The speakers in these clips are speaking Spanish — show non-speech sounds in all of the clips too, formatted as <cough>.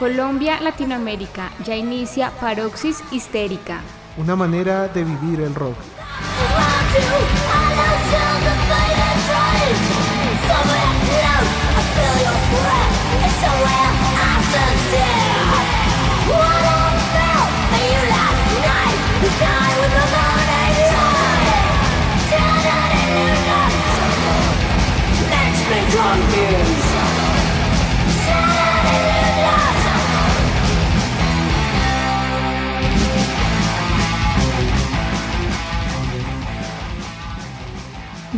Colombia, Latinoamérica, ya inicia Paroxis Histérica. Una manera de vivir el rock.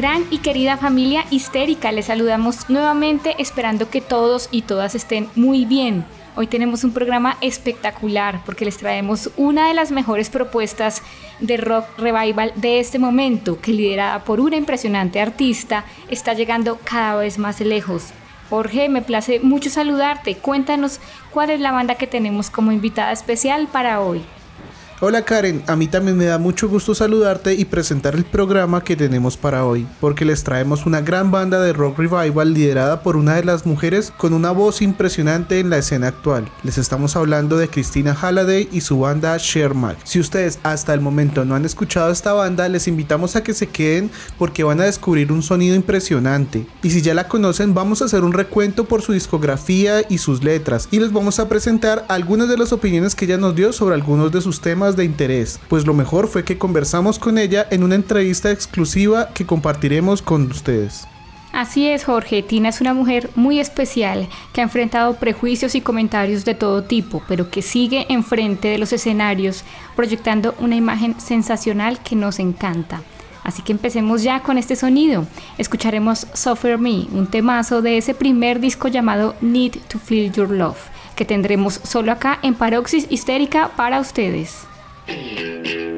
Gran y querida familia histérica, les saludamos nuevamente esperando que todos y todas estén muy bien. Hoy tenemos un programa espectacular porque les traemos una de las mejores propuestas de rock revival de este momento, que liderada por una impresionante artista, está llegando cada vez más lejos. Jorge, me place mucho saludarte. Cuéntanos cuál es la banda que tenemos como invitada especial para hoy. Hola Karen, a mí también me da mucho gusto saludarte y presentar el programa que tenemos para hoy, porque les traemos una gran banda de rock revival liderada por una de las mujeres con una voz impresionante en la escena actual. Les estamos hablando de Christina Halliday y su banda Sherman. Si ustedes hasta el momento no han escuchado esta banda, les invitamos a que se queden porque van a descubrir un sonido impresionante. Y si ya la conocen, vamos a hacer un recuento por su discografía y sus letras y les vamos a presentar algunas de las opiniones que ella nos dio sobre algunos de sus temas de interés, pues lo mejor fue que conversamos con ella en una entrevista exclusiva que compartiremos con ustedes. Así es, Jorge. Tina es una mujer muy especial que ha enfrentado prejuicios y comentarios de todo tipo, pero que sigue enfrente de los escenarios proyectando una imagen sensacional que nos encanta. Así que empecemos ya con este sonido. Escucharemos Suffer Me, un temazo de ese primer disco llamado Need to Feel Your Love, que tendremos solo acá en Paroxis Histérica para ustedes. Música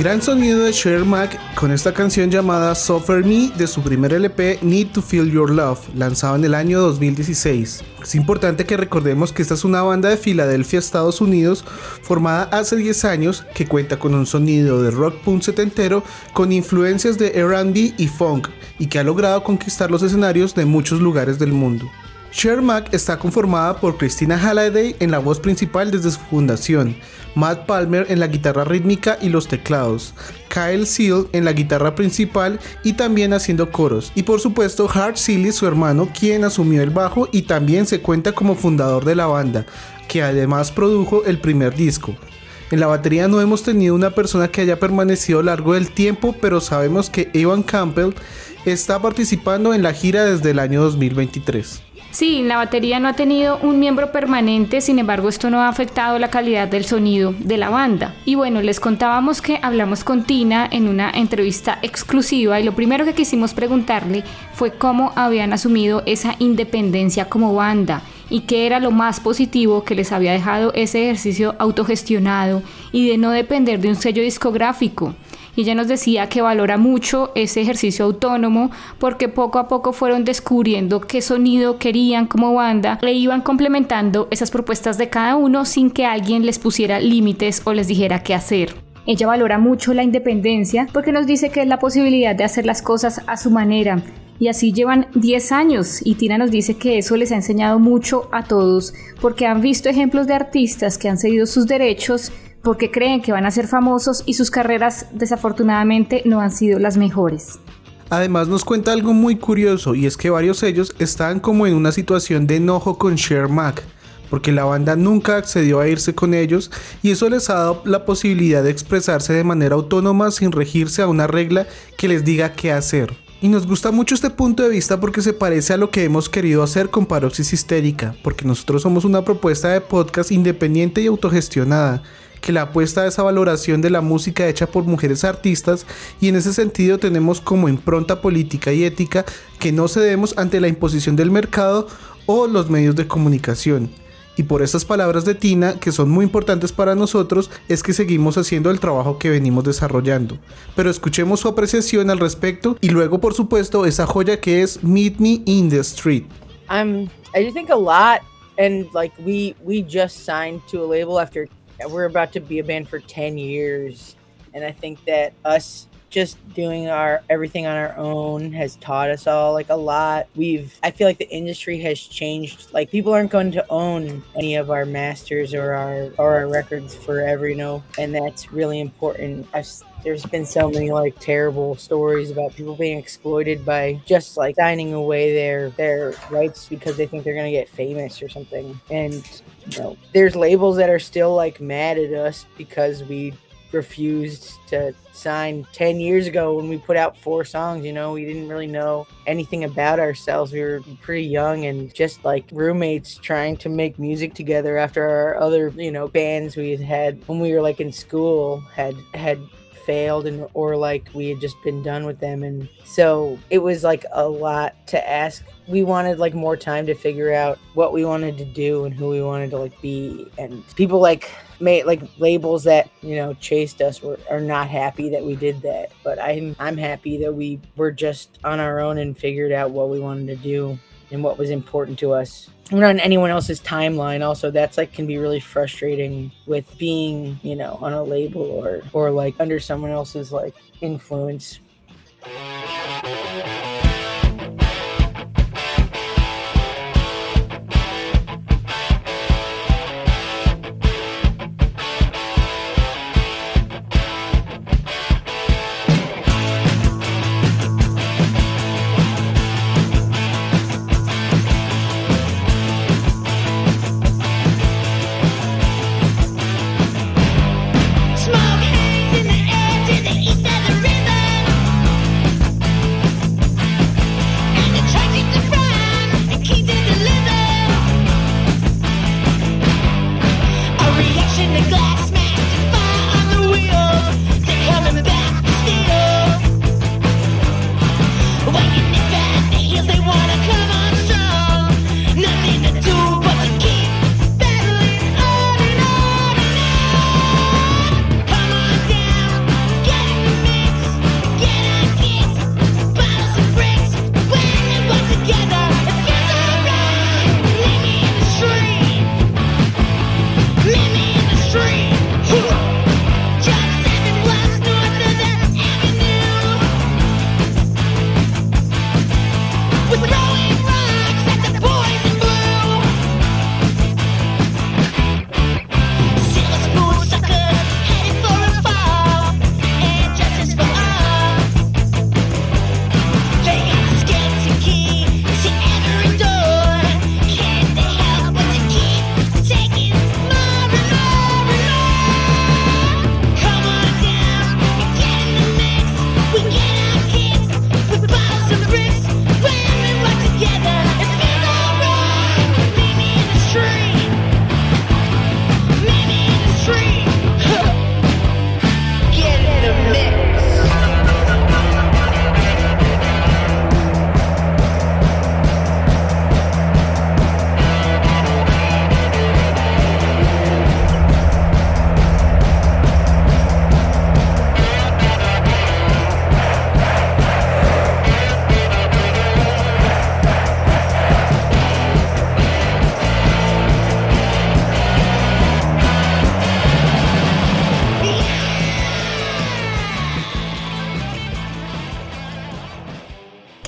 Gran sonido de Cher Mac con esta canción llamada Suffer Me de su primer LP Need to Feel Your Love, lanzado en el año 2016. Es importante que recordemos que esta es una banda de Filadelfia, Estados Unidos, formada hace 10 años, que cuenta con un sonido de rock punk setentero con influencias de RB y funk, y que ha logrado conquistar los escenarios de muchos lugares del mundo. Mac está conformada por Christina Halliday en la voz principal desde su fundación, Matt Palmer en la guitarra rítmica y los teclados, Kyle Seal en la guitarra principal y también haciendo coros, y por supuesto Hart Seeley, su hermano, quien asumió el bajo y también se cuenta como fundador de la banda, que además produjo el primer disco. En la batería no hemos tenido una persona que haya permanecido largo del tiempo, pero sabemos que Evan Campbell está participando en la gira desde el año 2023. Sí, la batería no ha tenido un miembro permanente, sin embargo esto no ha afectado la calidad del sonido de la banda. Y bueno, les contábamos que hablamos con Tina en una entrevista exclusiva y lo primero que quisimos preguntarle fue cómo habían asumido esa independencia como banda y qué era lo más positivo que les había dejado ese ejercicio autogestionado y de no depender de un sello discográfico y ella nos decía que valora mucho ese ejercicio autónomo porque poco a poco fueron descubriendo qué sonido querían como banda e iban complementando esas propuestas de cada uno sin que alguien les pusiera límites o les dijera qué hacer. Ella valora mucho la independencia porque nos dice que es la posibilidad de hacer las cosas a su manera. Y así llevan 10 años y Tina nos dice que eso les ha enseñado mucho a todos porque han visto ejemplos de artistas que han cedido sus derechos porque creen que van a ser famosos y sus carreras desafortunadamente no han sido las mejores. Además nos cuenta algo muy curioso y es que varios de ellos están como en una situación de enojo con Cher Mac, porque la banda nunca accedió a irse con ellos y eso les ha dado la posibilidad de expresarse de manera autónoma sin regirse a una regla que les diga qué hacer. Y nos gusta mucho este punto de vista porque se parece a lo que hemos querido hacer con Paroxis Histérica, porque nosotros somos una propuesta de podcast independiente y autogestionada, que la apuesta a esa valoración de la música hecha por mujeres artistas y en ese sentido tenemos como impronta política y ética que no cedemos ante la imposición del mercado o los medios de comunicación. Y por estas palabras de Tina, que son muy importantes para nosotros, es que seguimos haciendo el trabajo que venimos desarrollando. Pero escuchemos su apreciación al respecto y luego, por supuesto, esa joya que es Meet Me in the Street. Um, I think a lot, and like we we just signed to a label after we're about to be a band for 10 years and i think that us just doing our everything on our own has taught us all like a lot. We've I feel like the industry has changed. Like people aren't going to own any of our masters or our or our records forever, you know, and that's really important. I've, there's been so many like terrible stories about people being exploited by just like signing away their their rights because they think they're gonna get famous or something. And you know, there's labels that are still like mad at us because we refused to sign 10 years ago when we put out four songs you know? We didn't really know anything about ourselves. We were pretty young and just like roommates trying to make music together after our other you know bands we had had when we were like in school had had failed and or like we had just been done with them and so it was like a lot to ask. We wanted like more time to figure out what we wanted to do and who we wanted to like be and people like made like labels that you know chased us were are not happy that we did that but i'm i'm happy that we were just on our own and figured out what we wanted to do and what was important to us. We're not on anyone else's timeline. Also that's like can be really frustrating with being you know on a label or or like under someone else's like influence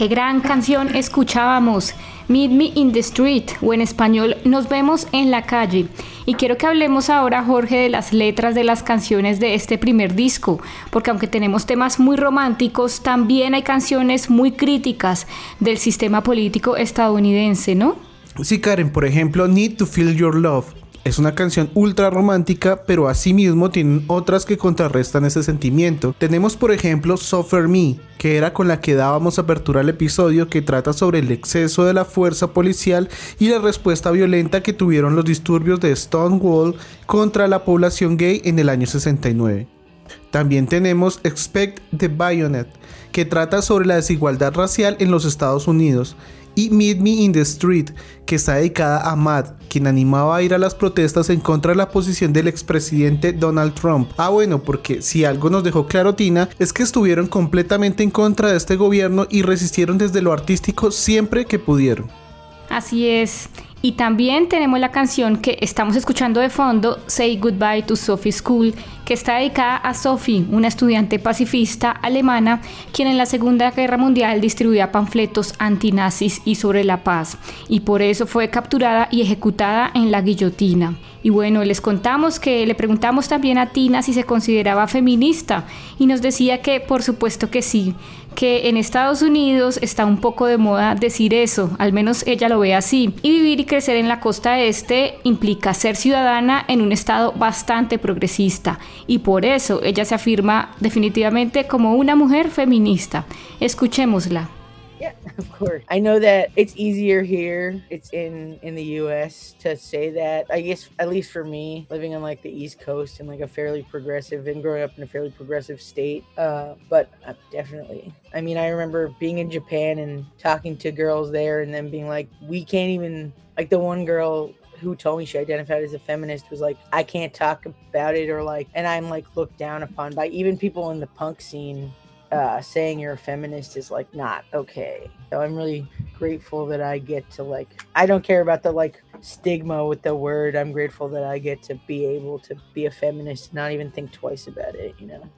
Qué gran canción escuchábamos. Meet Me in the Street o en español Nos vemos en la calle. Y quiero que hablemos ahora, Jorge, de las letras de las canciones de este primer disco, porque aunque tenemos temas muy románticos, también hay canciones muy críticas del sistema político estadounidense, ¿no? Sí, Karen, por ejemplo, Need to Feel Your Love es una canción ultra romántica, pero asimismo tienen otras que contrarrestan ese sentimiento. Tenemos por ejemplo Suffer Me, que era con la que dábamos apertura al episodio que trata sobre el exceso de la fuerza policial y la respuesta violenta que tuvieron los disturbios de Stonewall contra la población gay en el año 69. También tenemos Expect the Bayonet, que trata sobre la desigualdad racial en los Estados Unidos y Meet Me in the Street, que está dedicada a Matt, quien animaba a ir a las protestas en contra de la posición del expresidente Donald Trump. Ah, bueno, porque si algo nos dejó claro Tina, es que estuvieron completamente en contra de este gobierno y resistieron desde lo artístico siempre que pudieron. Así es. Y también tenemos la canción que estamos escuchando de fondo, Say Goodbye to Sophie School, que está dedicada a Sophie, una estudiante pacifista alemana, quien en la Segunda Guerra Mundial distribuía panfletos antinazis y sobre la paz, y por eso fue capturada y ejecutada en la guillotina. Y bueno, les contamos que le preguntamos también a Tina si se consideraba feminista, y nos decía que por supuesto que sí, que en Estados Unidos está un poco de moda decir eso, al menos ella lo ve así. Y vivir y crecer en la costa este implica ser ciudadana en un estado bastante progresista y por eso ella se afirma definitivamente como una mujer feminista. Escuchémosla. Yeah, <laughs> of course. I know that it's easier here. It's in in the U.S. to say that. I guess at least for me, living on like the East Coast and like a fairly progressive and growing up in a fairly progressive state. Uh, but uh, definitely, I mean, I remember being in Japan and talking to girls there, and then being like, we can't even like the one girl who told me she identified as a feminist was like, I can't talk about it or like, and I'm like looked down upon by even people in the punk scene uh, saying you're a feminist is like not okay. So I'm really grateful that I get to like I don't care about the like stigma with the word. I'm grateful that I get to be able to be a feminist, not even think twice about it, you know.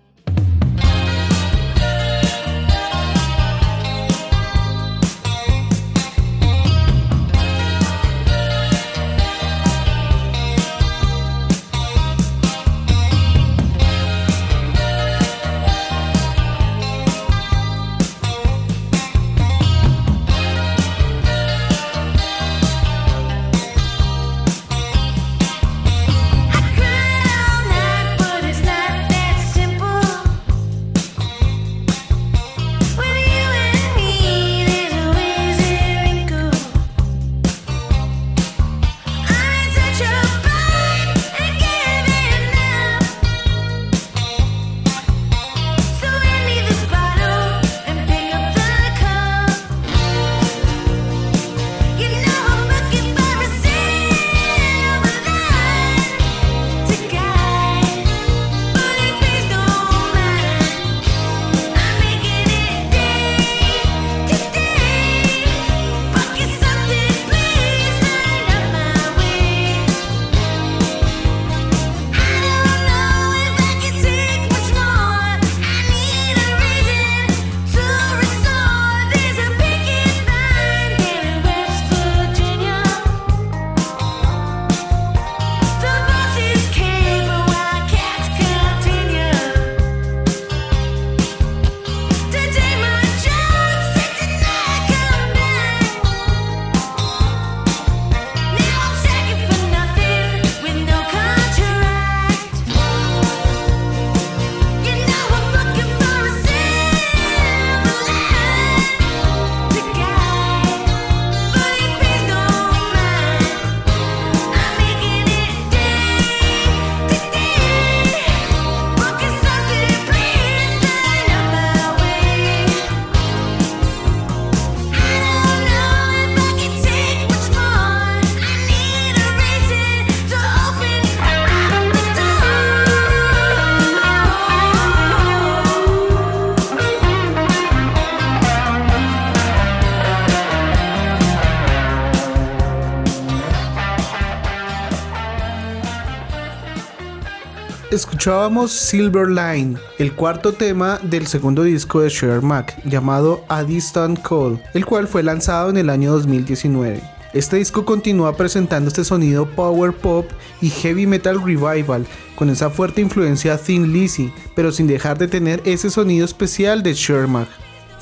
Escuchábamos Silver Line, el cuarto tema del segundo disco de Sugar Mac, llamado A Distant Call, el cual fue lanzado en el año 2019. Este disco continúa presentando este sonido power pop y heavy metal revival, con esa fuerte influencia Thin Lizzy, pero sin dejar de tener ese sonido especial de Shermack.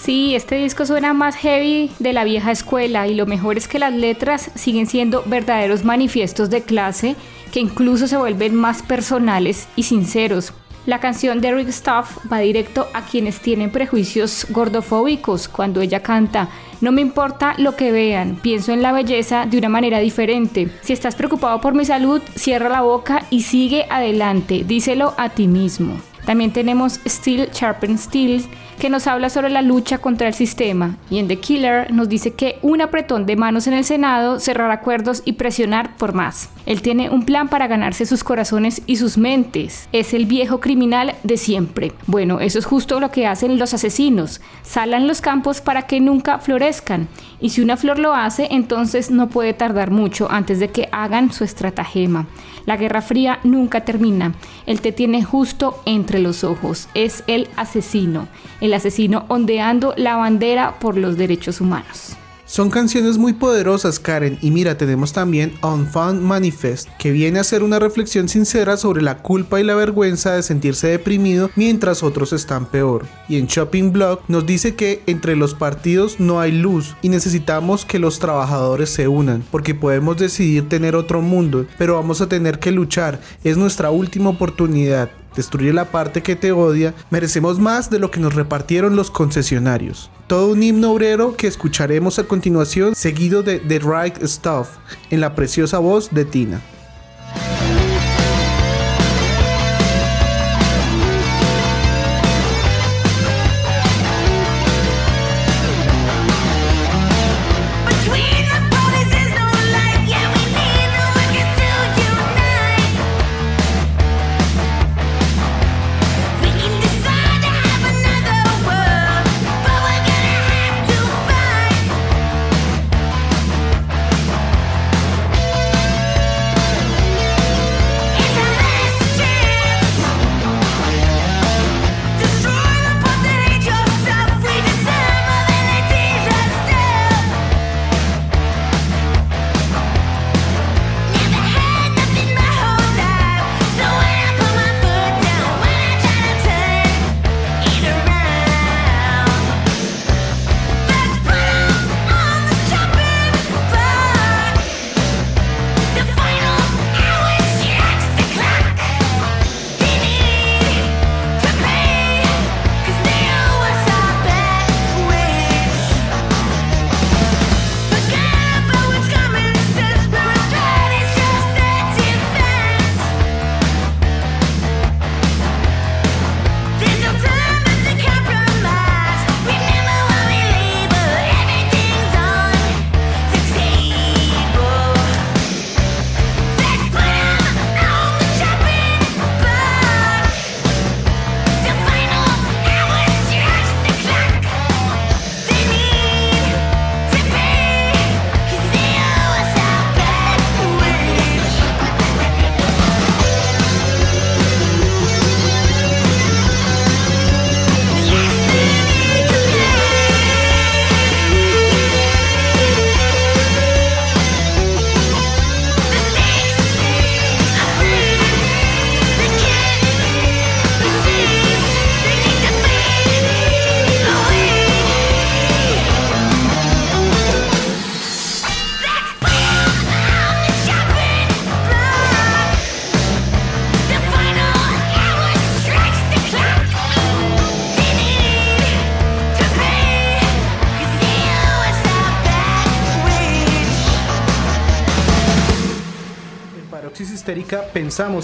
Sí, este disco suena más heavy de la vieja escuela y lo mejor es que las letras siguen siendo verdaderos manifiestos de clase que incluso se vuelven más personales y sinceros. La canción de Rick Stuff va directo a quienes tienen prejuicios gordofóbicos cuando ella canta no me importa lo que vean, pienso en la belleza de una manera diferente. Si estás preocupado por mi salud, cierra la boca y sigue adelante, díselo a ti mismo. También tenemos Steel Sharpen Steel, que nos habla sobre la lucha contra el sistema, y en The Killer nos dice que un apretón de manos en el Senado, cerrar acuerdos y presionar por más. Él tiene un plan para ganarse sus corazones y sus mentes. Es el viejo criminal de siempre. Bueno, eso es justo lo que hacen los asesinos. Salan los campos para que nunca florezcan. Y si una flor lo hace, entonces no puede tardar mucho antes de que hagan su estratagema. La Guerra Fría nunca termina. Él te tiene justo entre los ojos. Es el asesino. Asesino ondeando la bandera por los derechos humanos. Son canciones muy poderosas, Karen, y mira, tenemos también Unfound Manifest, que viene a ser una reflexión sincera sobre la culpa y la vergüenza de sentirse deprimido mientras otros están peor. Y en Shopping Blog nos dice que entre los partidos no hay luz y necesitamos que los trabajadores se unan, porque podemos decidir tener otro mundo, pero vamos a tener que luchar, es nuestra última oportunidad destruye la parte que te odia, merecemos más de lo que nos repartieron los concesionarios. Todo un himno obrero que escucharemos a continuación, seguido de The Right Stuff, en la preciosa voz de Tina.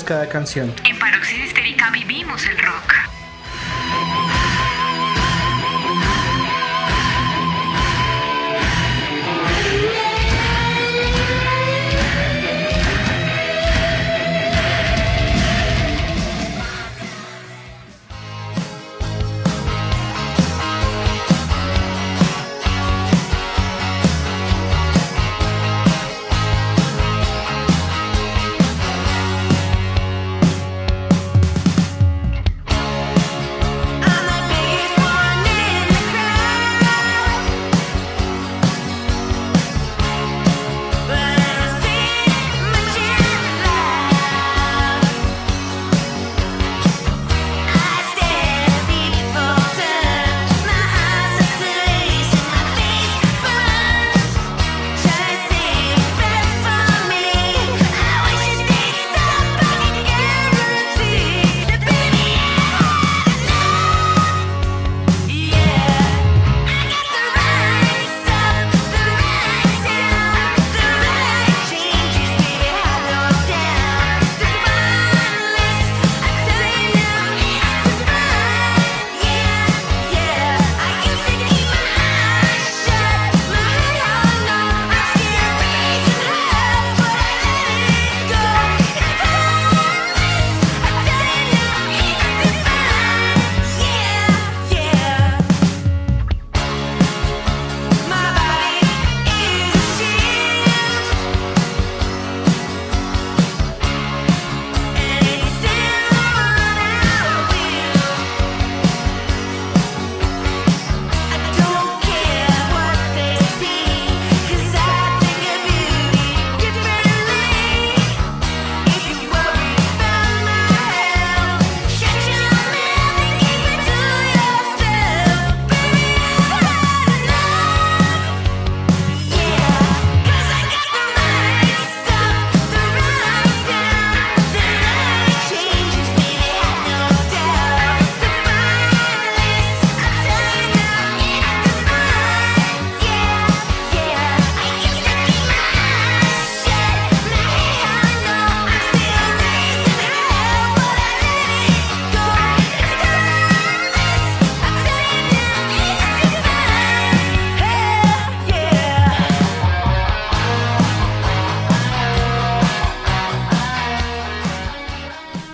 Cada canción.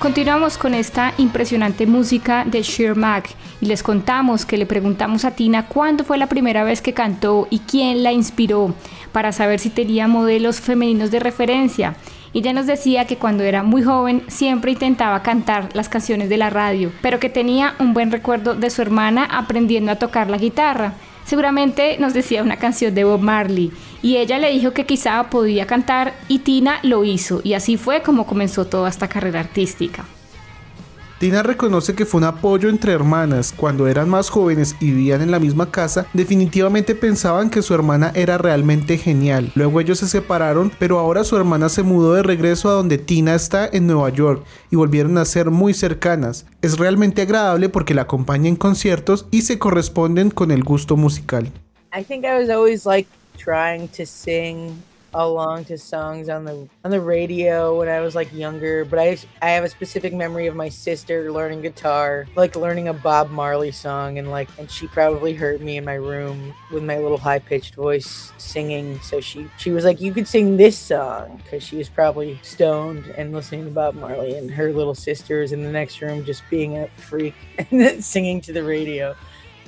Continuamos con esta impresionante música de Sheer Mac y les contamos que le preguntamos a Tina cuándo fue la primera vez que cantó y quién la inspiró para saber si tenía modelos femeninos de referencia. Y ella nos decía que cuando era muy joven siempre intentaba cantar las canciones de la radio, pero que tenía un buen recuerdo de su hermana aprendiendo a tocar la guitarra. Seguramente nos decía una canción de Bob Marley y ella le dijo que quizá podía cantar y Tina lo hizo y así fue como comenzó toda esta carrera artística. Tina reconoce que fue un apoyo entre hermanas. Cuando eran más jóvenes y vivían en la misma casa, definitivamente pensaban que su hermana era realmente genial. Luego ellos se separaron, pero ahora su hermana se mudó de regreso a donde Tina está en Nueva York y volvieron a ser muy cercanas. Es realmente agradable porque la acompaña en conciertos y se corresponden con el gusto musical. I think I was always like trying to sing along to songs on the on the radio when I was like younger, but I I have a specific memory of my sister learning guitar, like learning a Bob Marley song and like and she probably heard me in my room with my little high-pitched voice singing, so she she was like you could sing this song cuz she was probably stoned and listening to Bob Marley and her little sister sisters in the next room just being a freak <laughs> and then singing to the radio.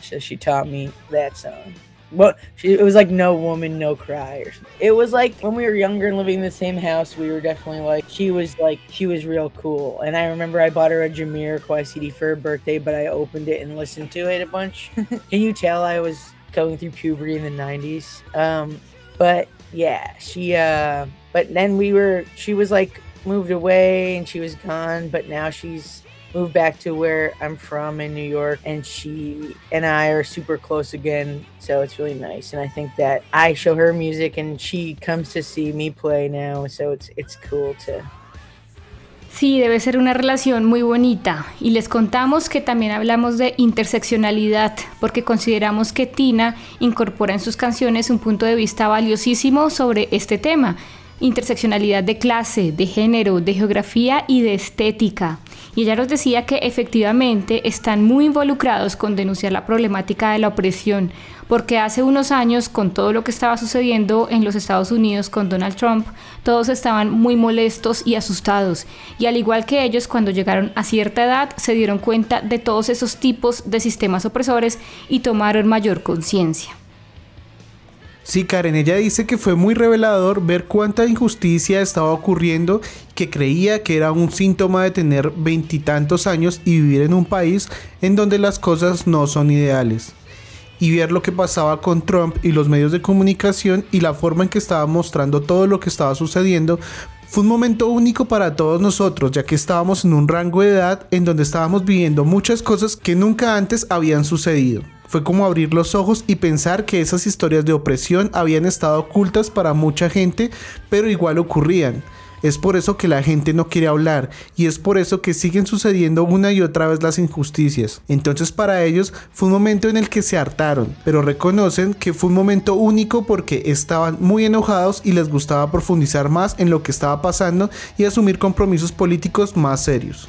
So she taught me that song. Well, she, it was like no woman, no cry. Or something. It was like when we were younger and living in the same house, we were definitely like she was like she was real cool. And I remember I bought her a Jamiroquai CD for her birthday, but I opened it and listened to it a bunch. <laughs> Can you tell I was going through puberty in the '90s? Um, but yeah, she. Uh, but then we were. She was like moved away and she was gone. But now she's moved back to where I'm from in New York, and she and I are super close again. So it's really nice, and I think that I show her music, and she comes to see me play now. So it's it's cool to Sí, debe ser una relación muy bonita. Y les contamos que también hablamos de interseccionalidad, porque consideramos que Tina incorpora en sus canciones un punto de vista valiosísimo sobre este tema. Interseccionalidad de clase, de género, de geografía y de estética y ella nos decía que efectivamente están muy involucrados con denunciar la problemática de la opresión, porque hace unos años, con todo lo que estaba sucediendo en los Estados Unidos con Donald Trump, todos estaban muy molestos y asustados, y al igual que ellos, cuando llegaron a cierta edad, se dieron cuenta de todos esos tipos de sistemas opresores y tomaron mayor conciencia. Sí, Karen, ella dice que fue muy revelador ver cuánta injusticia estaba ocurriendo, que creía que era un síntoma de tener veintitantos años y vivir en un país en donde las cosas no son ideales. Y ver lo que pasaba con Trump y los medios de comunicación y la forma en que estaba mostrando todo lo que estaba sucediendo fue un momento único para todos nosotros, ya que estábamos en un rango de edad en donde estábamos viviendo muchas cosas que nunca antes habían sucedido. Fue como abrir los ojos y pensar que esas historias de opresión habían estado ocultas para mucha gente, pero igual ocurrían. Es por eso que la gente no quiere hablar y es por eso que siguen sucediendo una y otra vez las injusticias. Entonces para ellos fue un momento en el que se hartaron, pero reconocen que fue un momento único porque estaban muy enojados y les gustaba profundizar más en lo que estaba pasando y asumir compromisos políticos más serios.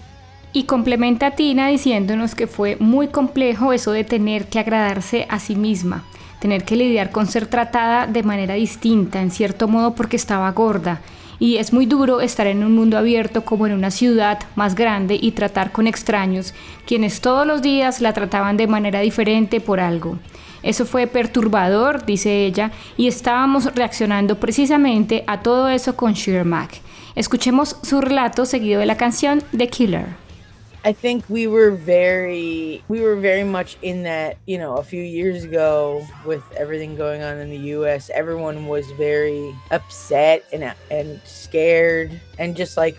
Y complementa a Tina diciéndonos que fue muy complejo eso de tener que agradarse a sí misma, tener que lidiar con ser tratada de manera distinta, en cierto modo porque estaba gorda. Y es muy duro estar en un mundo abierto como en una ciudad más grande y tratar con extraños, quienes todos los días la trataban de manera diferente por algo. Eso fue perturbador, dice ella, y estábamos reaccionando precisamente a todo eso con Sheer Mac. Escuchemos su relato seguido de la canción The Killer. I think we were very we were very much in that, you know, a few years ago with everything going on in the US, everyone was very upset and and scared. And just like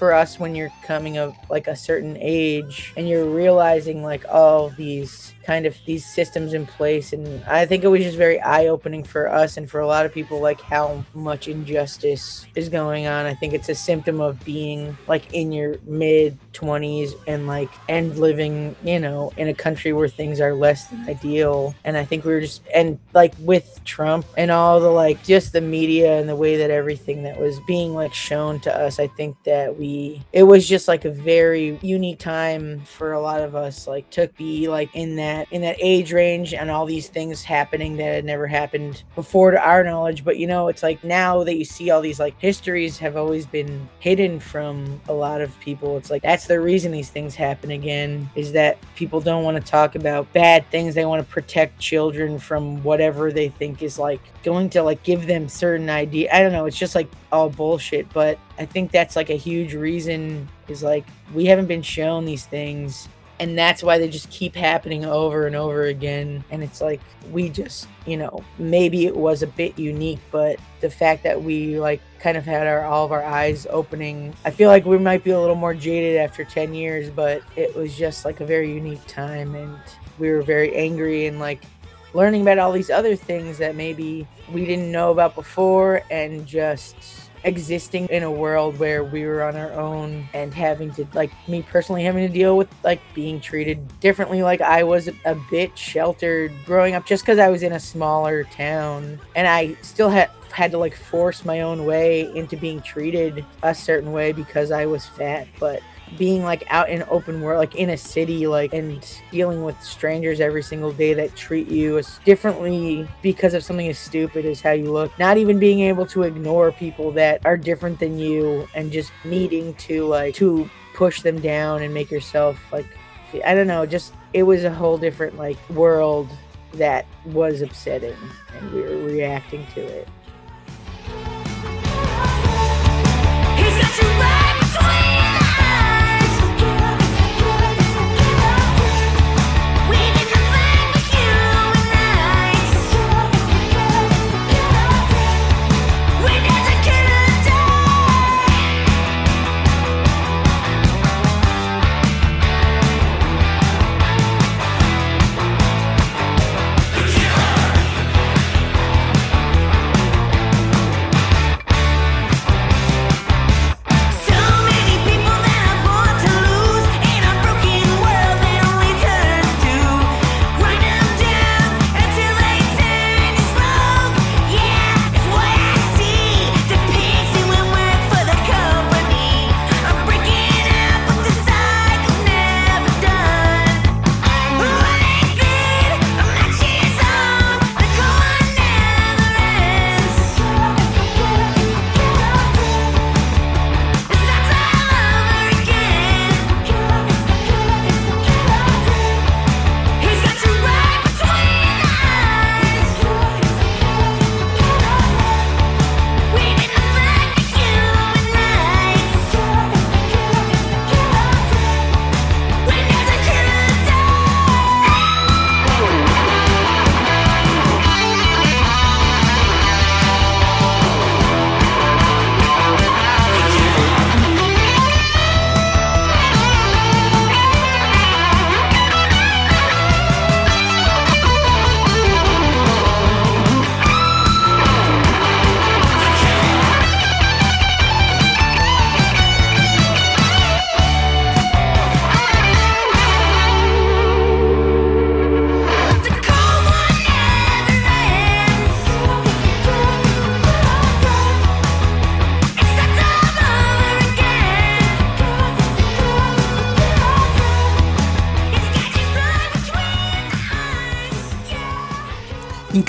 for us when you're coming of like a certain age and you're realizing like all these kind of these systems in place and i think it was just very eye-opening for us and for a lot of people like how much injustice is going on. I think it's a symptom of being like in your mid 20s and like and living you know in a country where things are less than ideal. And i think we were just and like with trump and all the like just the media and the way that everything that was being like shown to us i think that we it was just like a very unique time for a lot of us like to be like in that in that age range and all these things happening that had never happened before to our knowledge. But you know it's like now that you see all these like histories have always been hidden from a lot of people. It's like that's the reason these things happen again is that people don't want to talk about bad things. They want to protect children from whatever they think is like going to like give them certain idea i don't know it's just like all bullshit. But i think that's like a huge reason is like we haven't been shown these things and that's why they just keep happening over and over again. And it's like we just you know maybe it was a bit unique but the fact that we like kind of had our all of our eyes opening i feel like we might be a little more jaded after 10 years but it was just like a very unique time. And we were very angry and like learning about all these other things that maybe we didn't know about before and just existing in a world where we were on our own and having to like me personally having to deal with like being treated differently like I was a bit sheltered growing up just cuz I was in a smaller town. And I still had had to like force my own way into being treated a certain way because I was fat but being like out in open world like in a city like and dealing with strangers every single day that treat you as differently because of something as stupid as how you look. Not even being able to ignore people that are different than you and just needing to like to push them down and make yourself like i don't know just it was a whole different like world that was upsetting and we were reacting to it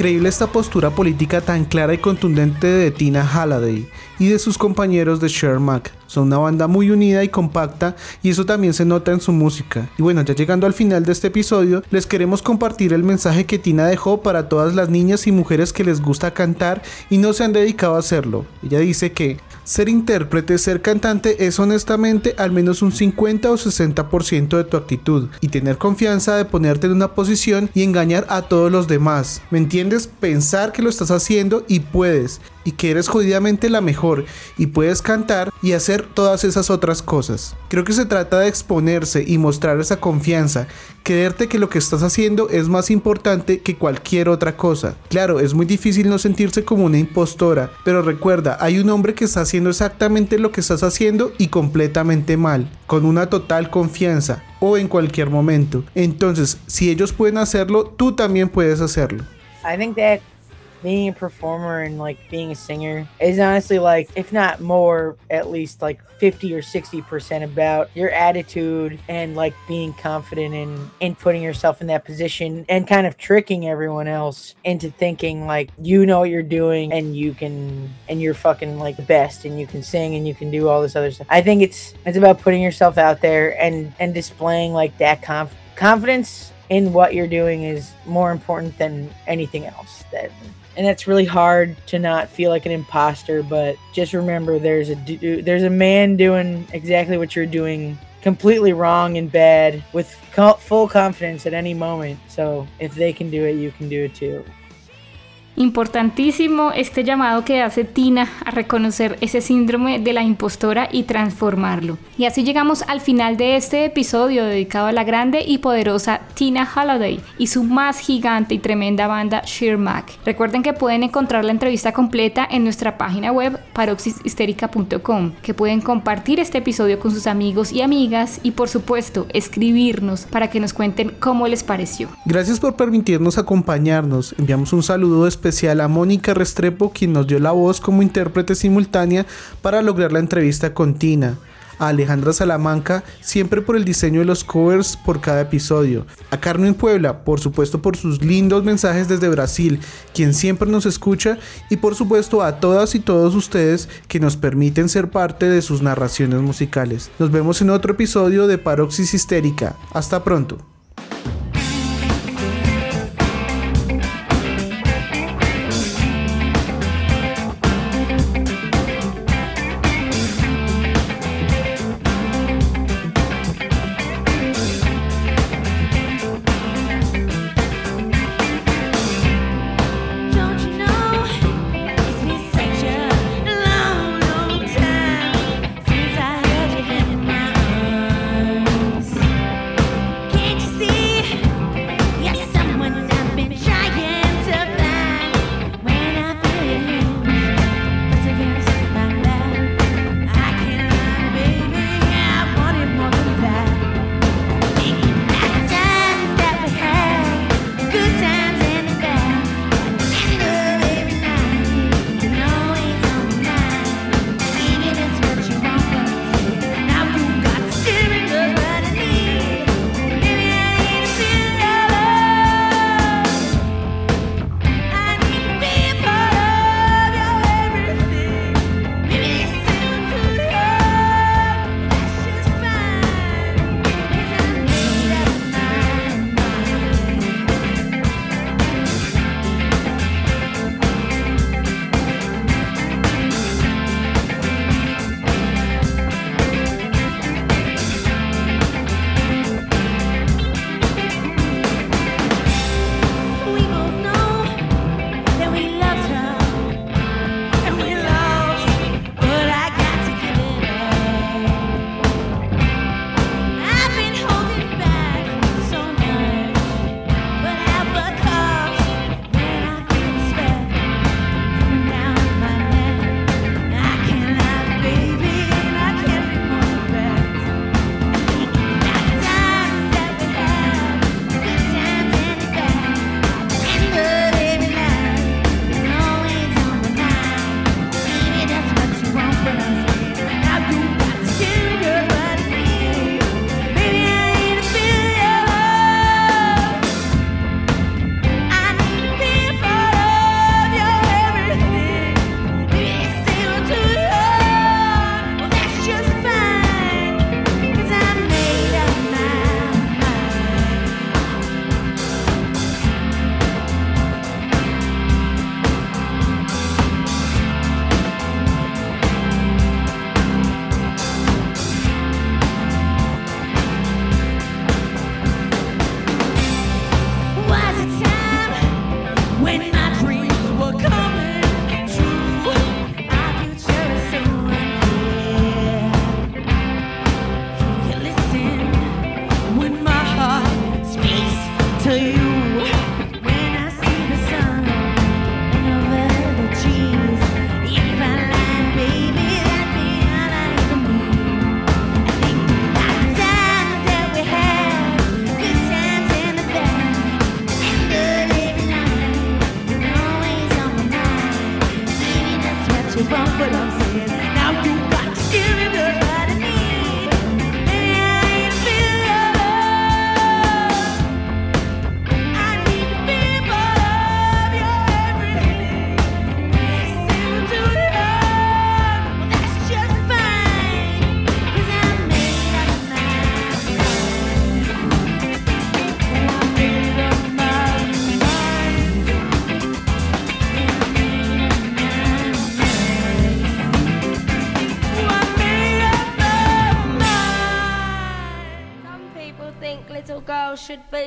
Increíble esta postura política tan clara y contundente de Tina Halliday y de sus compañeros de Shermack. Son una banda muy unida y compacta y eso también se nota en su música. Y bueno, ya llegando al final de este episodio, les queremos compartir el mensaje que Tina dejó para todas las niñas y mujeres que les gusta cantar y no se han dedicado a hacerlo. Ella dice que ser intérprete, ser cantante es honestamente al menos un 50 o 60% de tu actitud y tener confianza de ponerte en una posición y engañar a todos los demás. ¿Me entiendes? Pensar que lo estás haciendo y puedes y que eres jodidamente la mejor y puedes cantar y hacer todas esas otras cosas. Creo que se trata de exponerse y mostrar esa confianza, creerte que lo que estás haciendo es más importante que cualquier otra cosa. Claro, es muy difícil no sentirse como una impostora, pero recuerda, hay un hombre que está haciendo exactamente lo que estás haciendo y completamente mal, con una total confianza o en cualquier momento. Entonces, si ellos pueden hacerlo, tú también puedes hacerlo. Being a performer and like being a singer is honestly like if not more at least like 50 or 60 percent about your attitude and like being confident in in putting yourself in that position and kind of tricking everyone else into thinking like you know what you're doing and you can and you're fucking like the best and you can sing and you can do all this other stuff. I think it's it's about putting yourself out there and and displaying like that conf- confidence in what you're doing is more important than anything else that and that's really hard to not feel like an imposter but just remember there's a du- there's a man doing exactly what you're doing completely wrong and bad with co- full confidence at any moment. So if they can do it you can do it too Importantísimo este llamado que hace Tina a reconocer ese síndrome de la impostora y transformarlo. Y así llegamos al final de este episodio dedicado a la grande y poderosa Tina Holiday y su más gigante y tremenda banda Sheer Mac. Recuerden que pueden encontrar la entrevista completa en nuestra página web paroxishistérica.com, que pueden compartir este episodio con sus amigos y amigas y por supuesto escribirnos para que nos cuenten cómo les pareció. Gracias por permitirnos acompañarnos. Enviamos un saludo especial especial a Mónica Restrepo, quien nos dio la voz como intérprete simultánea para lograr la entrevista con Tina. A Alejandra Salamanca, siempre por el diseño de los covers por cada episodio. A Carmen Puebla, por supuesto por sus lindos mensajes desde Brasil, quien siempre nos escucha. Y por supuesto a todas y todos ustedes que nos permiten ser parte de sus narraciones musicales. Nos vemos en otro episodio de Paroxis Histérica. Hasta pronto.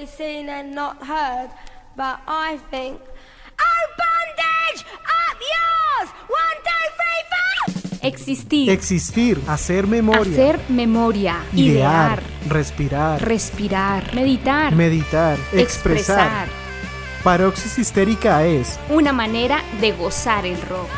Seen and not heard, but I think. Oh, bondage! Up yours! One, two, three, four! Existir. Existir, hacer memoria, Hacer memoria. idear, Idear. respirar, Respirar. Meditar. meditar, expresar. expresar. Paroxis histérica es Una manera de gozar el rock.